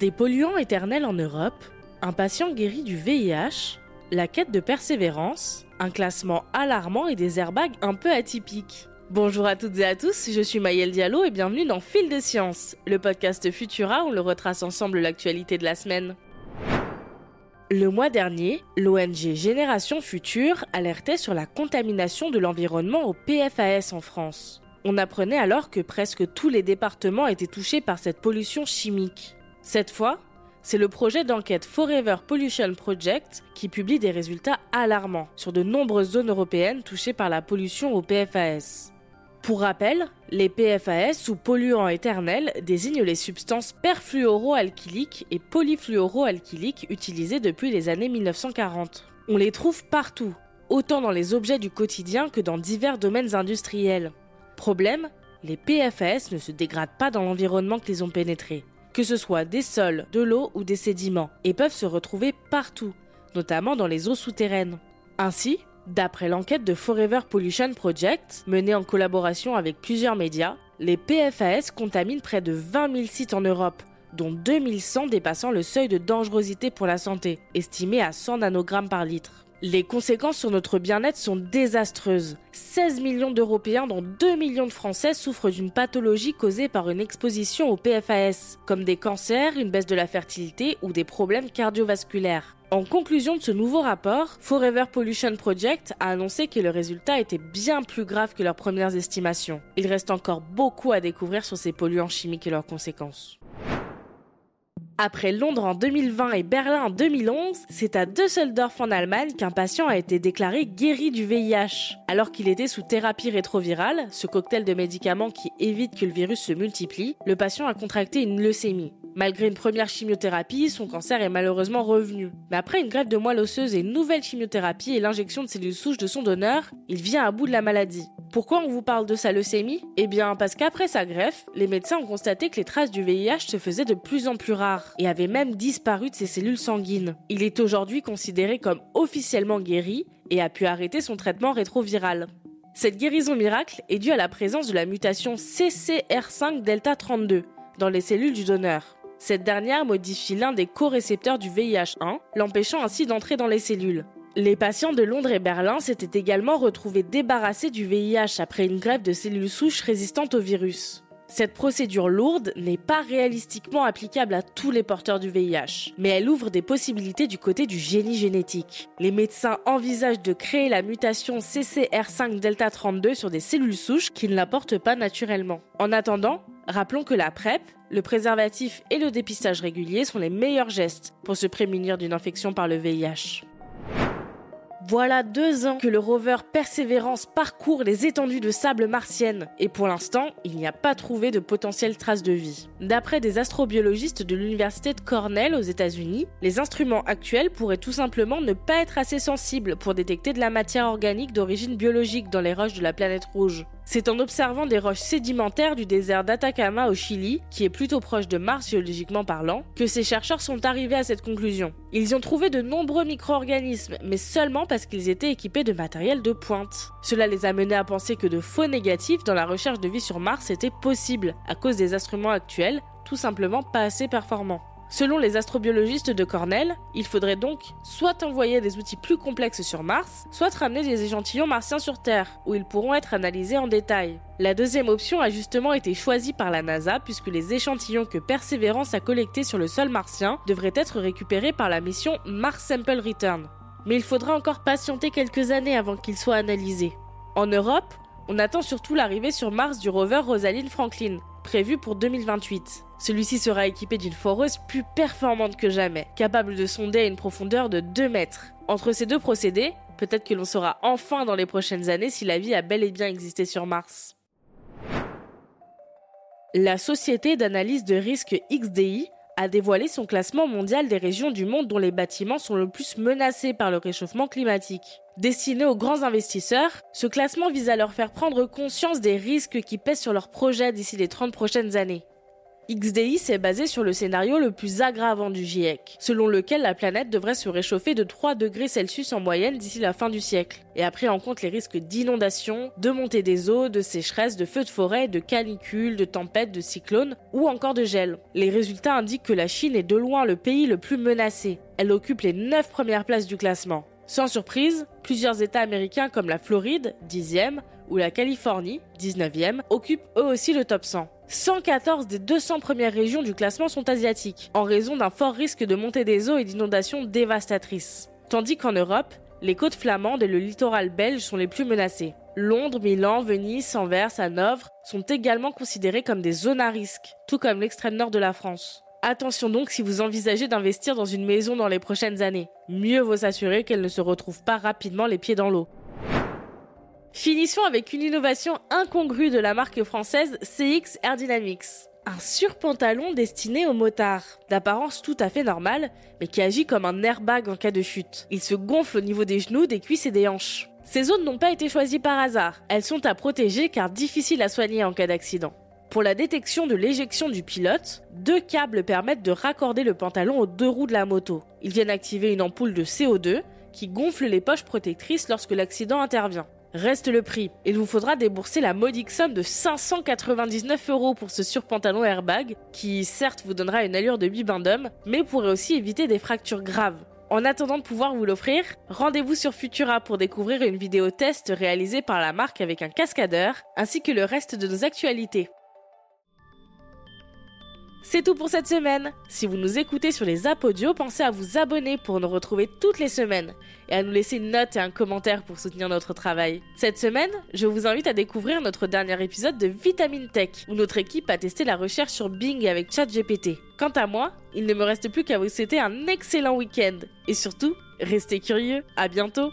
Des polluants éternels en Europe, un patient guéri du VIH, la quête de persévérance, un classement alarmant et des airbags un peu atypiques. Bonjour à toutes et à tous, je suis Maëlle Diallo et bienvenue dans Fil de Science, le podcast Futura où on le retrace ensemble l'actualité de la semaine. Le mois dernier, l'ONG Génération Future alertait sur la contamination de l'environnement au PFAS en France. On apprenait alors que presque tous les départements étaient touchés par cette pollution chimique. Cette fois, c'est le projet d'enquête Forever Pollution Project qui publie des résultats alarmants sur de nombreuses zones européennes touchées par la pollution au PFAS. Pour rappel, les PFAS ou polluants éternels désignent les substances perfluoroalkyliques et polyfluoroalkyliques utilisées depuis les années 1940. On les trouve partout, autant dans les objets du quotidien que dans divers domaines industriels. Problème, les PFAS ne se dégradent pas dans l'environnement qu'ils ont pénétré que ce soit des sols, de l'eau ou des sédiments, et peuvent se retrouver partout, notamment dans les eaux souterraines. Ainsi, d'après l'enquête de Forever Pollution Project, menée en collaboration avec plusieurs médias, les PFAS contaminent près de 20 000 sites en Europe, dont 2100 dépassant le seuil de dangerosité pour la santé, estimé à 100 nanogrammes par litre. Les conséquences sur notre bien-être sont désastreuses. 16 millions d'Européens, dont 2 millions de Français, souffrent d'une pathologie causée par une exposition au PFAS, comme des cancers, une baisse de la fertilité ou des problèmes cardiovasculaires. En conclusion de ce nouveau rapport, Forever Pollution Project a annoncé que le résultat était bien plus grave que leurs premières estimations. Il reste encore beaucoup à découvrir sur ces polluants chimiques et leurs conséquences. Après Londres en 2020 et Berlin en 2011, c'est à Düsseldorf en Allemagne qu'un patient a été déclaré guéri du VIH. Alors qu'il était sous thérapie rétrovirale, ce cocktail de médicaments qui évite que le virus se multiplie, le patient a contracté une leucémie. Malgré une première chimiothérapie, son cancer est malheureusement revenu. Mais après une grève de moelle osseuse et une nouvelle chimiothérapie et l'injection de cellules souches de son donneur, il vient à bout de la maladie. Pourquoi on vous parle de sa leucémie? Eh bien parce qu'après sa greffe, les médecins ont constaté que les traces du VIH se faisaient de plus en plus rares et avaient même disparu de ses cellules sanguines. Il est aujourd'hui considéré comme officiellement guéri et a pu arrêter son traitement rétroviral. Cette guérison miracle est due à la présence de la mutation CCR5 delta 32 dans les cellules du donneur. Cette dernière modifie l'un des co-récepteurs du VIH1, l'empêchant ainsi d'entrer dans les cellules. Les patients de Londres et Berlin s'étaient également retrouvés débarrassés du VIH après une grève de cellules souches résistantes au virus. Cette procédure lourde n'est pas réalistiquement applicable à tous les porteurs du VIH, mais elle ouvre des possibilités du côté du génie génétique. Les médecins envisagent de créer la mutation CCR5 delta 32 sur des cellules souches qui ne la portent pas naturellement. En attendant, rappelons que la PrEP, le préservatif et le dépistage régulier sont les meilleurs gestes pour se prémunir d'une infection par le VIH. Voilà deux ans que le rover Perseverance parcourt les étendues de sable martiennes et pour l'instant, il n'y a pas trouvé de potentielles traces de vie. D'après des astrobiologistes de l'université de Cornell aux États-Unis, les instruments actuels pourraient tout simplement ne pas être assez sensibles pour détecter de la matière organique d'origine biologique dans les roches de la planète rouge. C'est en observant des roches sédimentaires du désert d'Atacama au Chili, qui est plutôt proche de Mars géologiquement parlant, que ces chercheurs sont arrivés à cette conclusion. Ils y ont trouvé de nombreux micro-organismes, mais seulement parce qu'ils étaient équipés de matériel de pointe. Cela les a menés à penser que de faux négatifs dans la recherche de vie sur Mars étaient possibles, à cause des instruments actuels, tout simplement pas assez performants. Selon les astrobiologistes de Cornell, il faudrait donc soit envoyer des outils plus complexes sur Mars, soit ramener des échantillons martiens sur Terre, où ils pourront être analysés en détail. La deuxième option a justement été choisie par la NASA puisque les échantillons que Perseverance a collectés sur le sol martien devraient être récupérés par la mission Mars Sample Return. Mais il faudra encore patienter quelques années avant qu'ils soient analysés. En Europe, on attend surtout l'arrivée sur Mars du rover Rosalind Franklin, prévu pour 2028. Celui-ci sera équipé d'une foreuse plus performante que jamais, capable de sonder à une profondeur de 2 mètres. Entre ces deux procédés, peut-être que l'on saura enfin dans les prochaines années si la vie a bel et bien existé sur Mars. La société d'analyse de risque XDI a dévoilé son classement mondial des régions du monde dont les bâtiments sont le plus menacés par le réchauffement climatique. Destiné aux grands investisseurs, ce classement vise à leur faire prendre conscience des risques qui pèsent sur leurs projets d'ici les 30 prochaines années. XDI s'est basé sur le scénario le plus aggravant du GIEC, selon lequel la planète devrait se réchauffer de 3 degrés Celsius en moyenne d'ici la fin du siècle, et a pris en compte les risques d'inondation, de montée des eaux, de sécheresse, de feux de forêt, de canicules, de tempêtes, de cyclones ou encore de gel. Les résultats indiquent que la Chine est de loin le pays le plus menacé. Elle occupe les 9 premières places du classement. Sans surprise, plusieurs États américains comme la Floride, 10e, ou la Californie, 19e, occupent eux aussi le top 100. 114 des 200 premières régions du classement sont asiatiques, en raison d'un fort risque de montée des eaux et d'inondations dévastatrices. Tandis qu'en Europe, les côtes flamandes et le littoral belge sont les plus menacés. Londres, Milan, Venise, Anvers, Hanovre sont également considérés comme des zones à risque, tout comme l'extrême nord de la France. Attention donc si vous envisagez d'investir dans une maison dans les prochaines années. Mieux vaut s'assurer qu'elle ne se retrouve pas rapidement les pieds dans l'eau. Finissons avec une innovation incongrue de la marque française CX Aerodynamics. Un surpantalon destiné aux motards, d'apparence tout à fait normale, mais qui agit comme un airbag en cas de chute. Il se gonfle au niveau des genoux, des cuisses et des hanches. Ces zones n'ont pas été choisies par hasard, elles sont à protéger car difficiles à soigner en cas d'accident. Pour la détection de l'éjection du pilote, deux câbles permettent de raccorder le pantalon aux deux roues de la moto. Ils viennent activer une ampoule de CO2 qui gonfle les poches protectrices lorsque l'accident intervient. Reste le prix. Il vous faudra débourser la modique somme de 599 euros pour ce surpantalon airbag, qui certes vous donnera une allure de bibin d'homme, mais pourrait aussi éviter des fractures graves. En attendant de pouvoir vous l'offrir, rendez-vous sur Futura pour découvrir une vidéo test réalisée par la marque avec un cascadeur, ainsi que le reste de nos actualités. C'est tout pour cette semaine. Si vous nous écoutez sur les audio, pensez à vous abonner pour nous retrouver toutes les semaines et à nous laisser une note et un commentaire pour soutenir notre travail. Cette semaine, je vous invite à découvrir notre dernier épisode de Vitamine Tech où notre équipe a testé la recherche sur Bing avec ChatGPT. Quant à moi, il ne me reste plus qu'à vous souhaiter un excellent week-end et surtout, restez curieux. À bientôt.